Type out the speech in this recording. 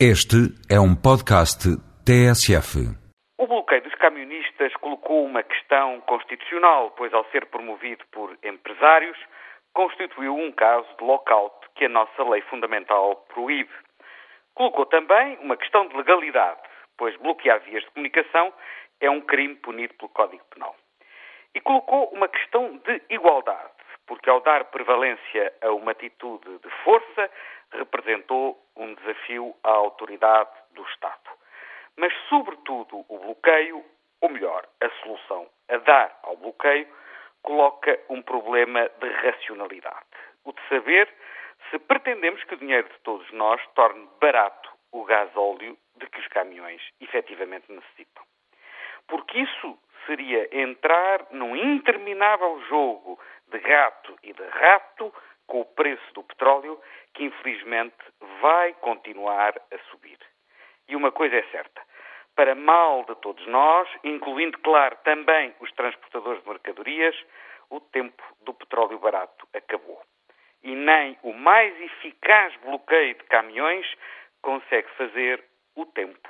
Este é um podcast TSF. O bloqueio dos camionistas colocou uma questão constitucional, pois, ao ser promovido por empresários, constituiu um caso de lockout que a nossa lei fundamental proíbe. Colocou também uma questão de legalidade, pois bloquear vias de comunicação é um crime punido pelo Código Penal. E colocou uma questão de igualdade, porque ao dar prevalência a uma atitude de força, representou um desafio à autoridade do Estado. Mas, sobretudo, o bloqueio, ou melhor, a solução a dar ao bloqueio, coloca um problema de racionalidade. O de saber se pretendemos que o dinheiro de todos nós torne barato o gás óleo de que os caminhões efetivamente necessitam. Porque isso seria entrar num interminável jogo de gato e de rato com o preço do petróleo, que infelizmente vai continuar a subir. E uma coisa é certa: para mal de todos nós, incluindo, claro, também os transportadores de mercadorias, o tempo do petróleo barato acabou. E nem o mais eficaz bloqueio de caminhões consegue fazer o tempo.